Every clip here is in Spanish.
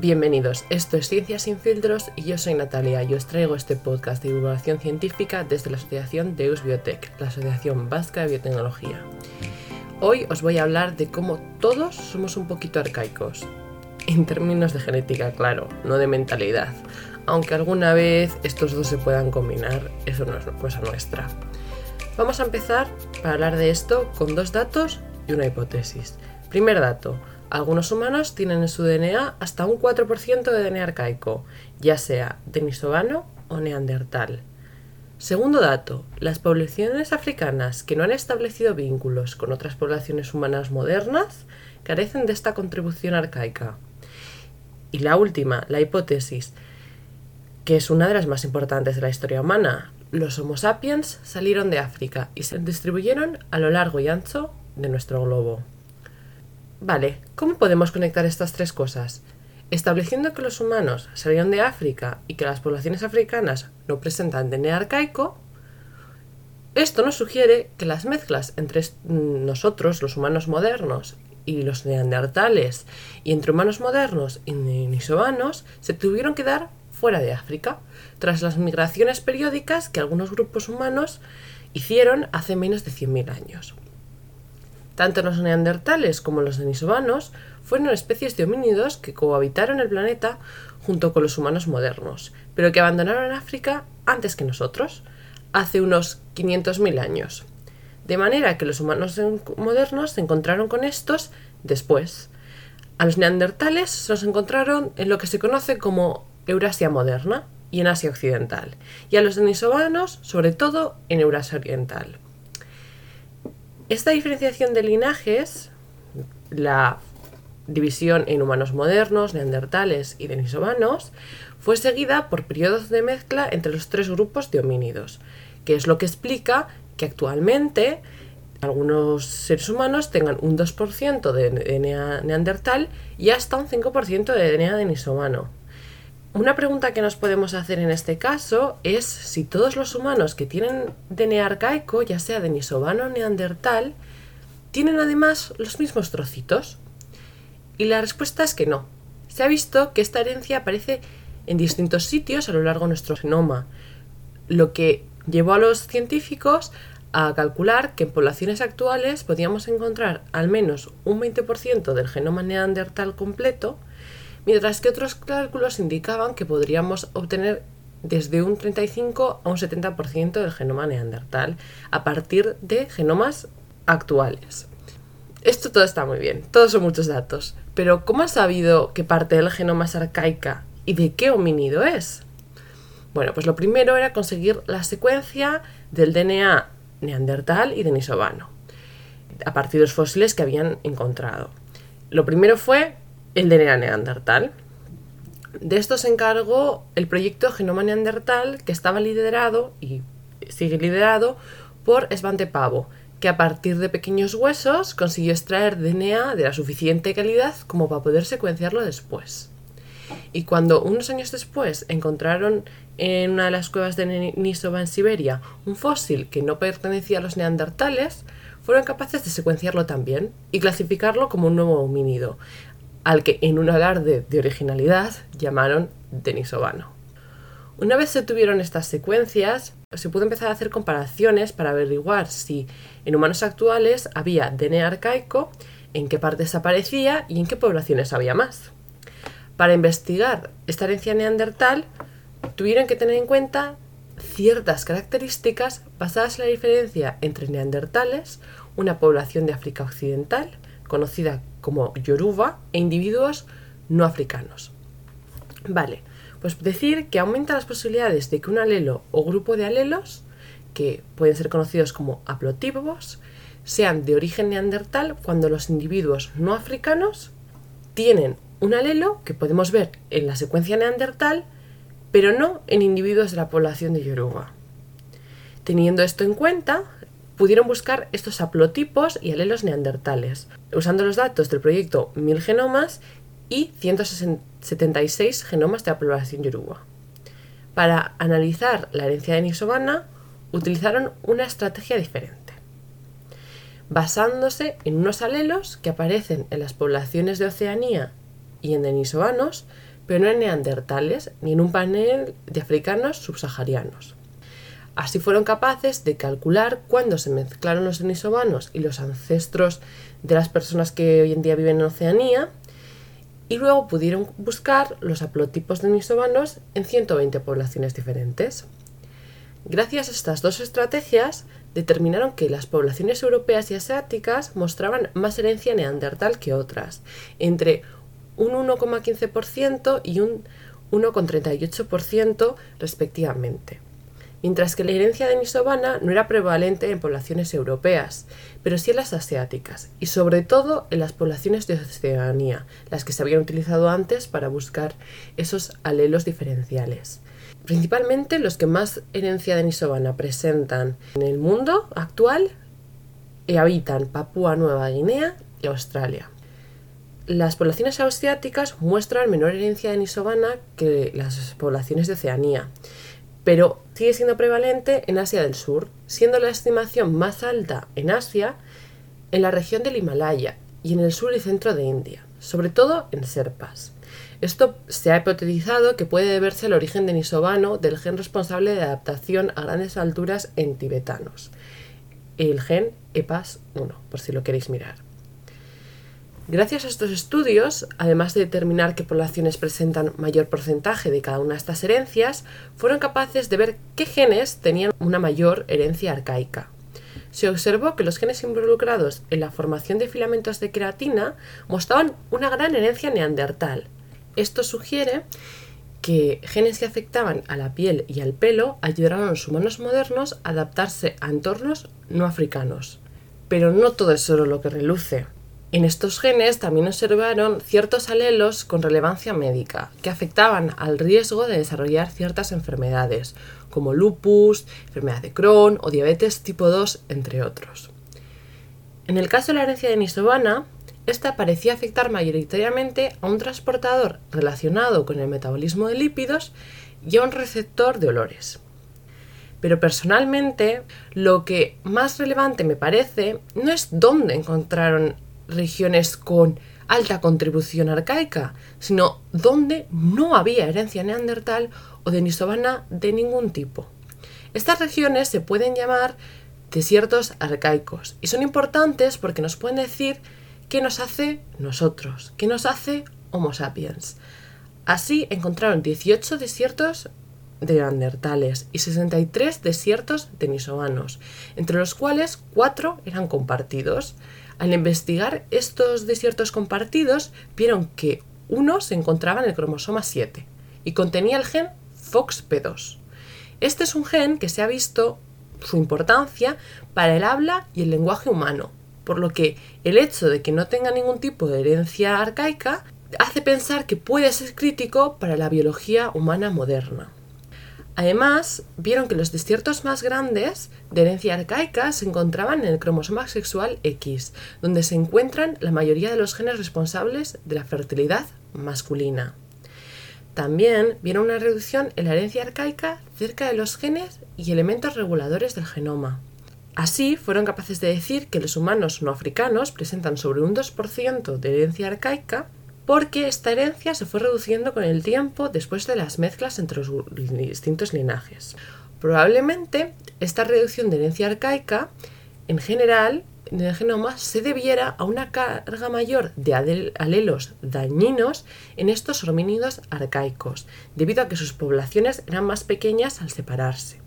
Bienvenidos, esto es Ciencias sin filtros y yo soy Natalia y os traigo este podcast de divulgación científica desde la Asociación Deus Biotech, la Asociación Vasca de Biotecnología. Hoy os voy a hablar de cómo todos somos un poquito arcaicos, en términos de genética, claro, no de mentalidad, aunque alguna vez estos dos se puedan combinar, eso no es cosa nuestra. Vamos a empezar para hablar de esto con dos datos y una hipótesis. Primer dato, algunos humanos tienen en su DNA hasta un 4% de DNA arcaico, ya sea denisovano o neandertal. Segundo dato, las poblaciones africanas que no han establecido vínculos con otras poblaciones humanas modernas carecen de esta contribución arcaica. Y la última, la hipótesis, que es una de las más importantes de la historia humana. Los Homo sapiens salieron de África y se distribuyeron a lo largo y ancho de nuestro globo. Vale, ¿cómo podemos conectar estas tres cosas? Estableciendo que los humanos salieron de África y que las poblaciones africanas no presentan DNA arcaico, esto nos sugiere que las mezclas entre nosotros, los humanos modernos, y los neandertales, y entre humanos modernos y denisovanos, se tuvieron que dar fuera de África, tras las migraciones periódicas que algunos grupos humanos hicieron hace menos de 100.000 años. Tanto los neandertales como los denisovanos fueron especies de homínidos que cohabitaron el planeta junto con los humanos modernos, pero que abandonaron África antes que nosotros, hace unos 500.000 años. De manera que los humanos modernos se encontraron con estos después. A los neandertales se los encontraron en lo que se conoce como Eurasia moderna y en Asia occidental, y a los denisovanos sobre todo en Eurasia oriental. Esta diferenciación de linajes, la división en humanos modernos, neandertales y denisovanos, fue seguida por periodos de mezcla entre los tres grupos de homínidos, que es lo que explica que actualmente algunos seres humanos tengan un 2% de DNA neandertal y hasta un 5% de DNA denisovano. Una pregunta que nos podemos hacer en este caso es si todos los humanos que tienen DNA arcaico, ya sea denisovano o neandertal, tienen además los mismos trocitos. Y la respuesta es que no. Se ha visto que esta herencia aparece en distintos sitios a lo largo de nuestro genoma, lo que llevó a los científicos a calcular que en poblaciones actuales podíamos encontrar al menos un 20% del genoma neandertal completo mientras que otros cálculos indicaban que podríamos obtener desde un 35 a un 70% del genoma neandertal a partir de genomas actuales. Esto todo está muy bien, todos son muchos datos, pero ¿cómo has sabido qué parte del genoma es arcaica y de qué homínido es? Bueno, pues lo primero era conseguir la secuencia del DNA neandertal y denisovano, a partir de los fósiles que habían encontrado. Lo primero fue el DNA neandertal. De esto se encargó el proyecto Genoma Neandertal, que estaba liderado y sigue liderado por Svante Pavo, que a partir de pequeños huesos consiguió extraer DNA de la suficiente calidad como para poder secuenciarlo después. Y cuando unos años después encontraron en una de las cuevas de Nisova en Siberia un fósil que no pertenecía a los neandertales, fueron capaces de secuenciarlo también y clasificarlo como un nuevo homínido, al que en un alarde de originalidad llamaron denisovano. Una vez se tuvieron estas secuencias, se pudo empezar a hacer comparaciones para averiguar si en humanos actuales había DNA arcaico, en qué partes aparecía y en qué poblaciones había más. Para investigar esta herencia neandertal, tuvieron que tener en cuenta ciertas características basadas en la diferencia entre neandertales, una población de África Occidental, conocida como yoruba, e individuos no africanos. Vale, pues decir que aumenta las posibilidades de que un alelo o grupo de alelos, que pueden ser conocidos como haplotipos, sean de origen neandertal cuando los individuos no africanos tienen un alelo que podemos ver en la secuencia neandertal, pero no en individuos de la población de Yoruba. Teniendo esto en cuenta, pudieron buscar estos haplotipos y alelos neandertales, usando los datos del proyecto 1000 genomas y 176 genomas de la población yoruba. Para analizar la herencia de denisovana, utilizaron una estrategia diferente, basándose en unos alelos que aparecen en las poblaciones de Oceanía y en denisovanos, pero no en neandertales ni en un panel de africanos subsaharianos. Así fueron capaces de calcular cuándo se mezclaron los denisovanos y los ancestros de las personas que hoy en día viven en Oceanía, y luego pudieron buscar los haplotipos denisovanos en 120 poblaciones diferentes. Gracias a estas dos estrategias, determinaron que las poblaciones europeas y asiáticas mostraban más herencia neandertal que otras, entre un 1,15% y un 1,38% respectivamente mientras que la herencia denisovana no era prevalente en poblaciones europeas, pero sí en las asiáticas, y sobre todo en las poblaciones de Oceanía, las que se habían utilizado antes para buscar esos alelos diferenciales. Principalmente los que más herencia denisovana presentan en el mundo actual eh, habitan Papúa Nueva Guinea y Australia. Las poblaciones asiáticas muestran menor herencia denisovana que las poblaciones de Oceanía, pero sigue siendo prevalente en Asia del Sur, siendo la estimación más alta en Asia en la región del Himalaya y en el sur y centro de India, sobre todo en serpas. Esto se ha hipotetizado que puede deberse al origen denisovano del gen responsable de adaptación a grandes alturas en tibetanos, el gen EPAS-1, por si lo queréis mirar. Gracias a estos estudios, además de determinar qué poblaciones presentan mayor porcentaje de cada una de estas herencias, fueron capaces de ver qué genes tenían una mayor herencia arcaica. Se observó que los genes involucrados en la formación de filamentos de queratina mostraban una gran herencia neandertal. Esto sugiere que genes que afectaban a la piel y al pelo ayudaron a los humanos modernos a adaptarse a entornos no africanos. Pero no todo es solo lo que reluce. En estos genes también observaron ciertos alelos con relevancia médica que afectaban al riesgo de desarrollar ciertas enfermedades, como lupus, enfermedad de Crohn o diabetes tipo 2, entre otros. En el caso de la herencia de Nisobana, esta parecía afectar mayoritariamente a un transportador relacionado con el metabolismo de lípidos y a un receptor de olores. Pero personalmente, lo que más relevante me parece no es dónde encontraron regiones con alta contribución arcaica, sino donde no había herencia neandertal o denisovana de ningún tipo. Estas regiones se pueden llamar desiertos arcaicos y son importantes porque nos pueden decir qué nos hace nosotros, qué nos hace Homo sapiens. Así encontraron 18 desiertos de neandertales y 63 desiertos denisovanos, entre los cuales 4 eran compartidos. Al investigar estos desiertos compartidos, vieron que uno se encontraba en el cromosoma 7 y contenía el gen FOXP2. Este es un gen que se ha visto su importancia para el habla y el lenguaje humano, por lo que el hecho de que no tenga ningún tipo de herencia arcaica hace pensar que puede ser crítico para la biología humana moderna. Además, vieron que los desiertos más grandes de herencia arcaica se encontraban en el cromosoma sexual X, donde se encuentran la mayoría de los genes responsables de la fertilidad masculina. También vieron una reducción en la herencia arcaica cerca de los genes y elementos reguladores del genoma. Así, fueron capaces de decir que los humanos no africanos presentan sobre un 2% de herencia arcaica porque esta herencia se fue reduciendo con el tiempo después de las mezclas entre los distintos linajes. Probablemente esta reducción de herencia arcaica, en general, en el genoma se debiera a una carga mayor de alelos dañinos en estos homínidos arcaicos, debido a que sus poblaciones eran más pequeñas al separarse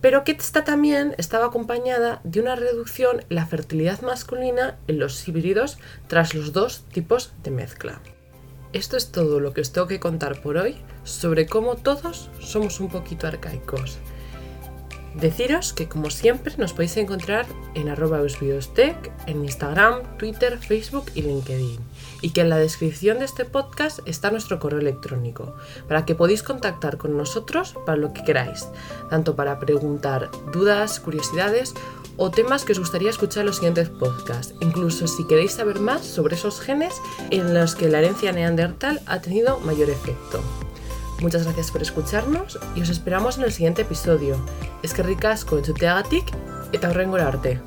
pero que esta también estaba acompañada de una reducción en la fertilidad masculina en los híbridos tras los dos tipos de mezcla. Esto es todo lo que os tengo que contar por hoy sobre cómo todos somos un poquito arcaicos. Deciros que como siempre nos podéis encontrar en arroba en Instagram, Twitter, Facebook y LinkedIn. Y que en la descripción de este podcast está nuestro correo electrónico, para que podáis contactar con nosotros para lo que queráis, tanto para preguntar dudas, curiosidades o temas que os gustaría escuchar en los siguientes podcasts, incluso si queréis saber más sobre esos genes en los que la herencia neandertal ha tenido mayor efecto. Muchas gracias por escucharnos y os esperamos en el siguiente episodio. Es que ricasco en su teagatik eta horrengo arte.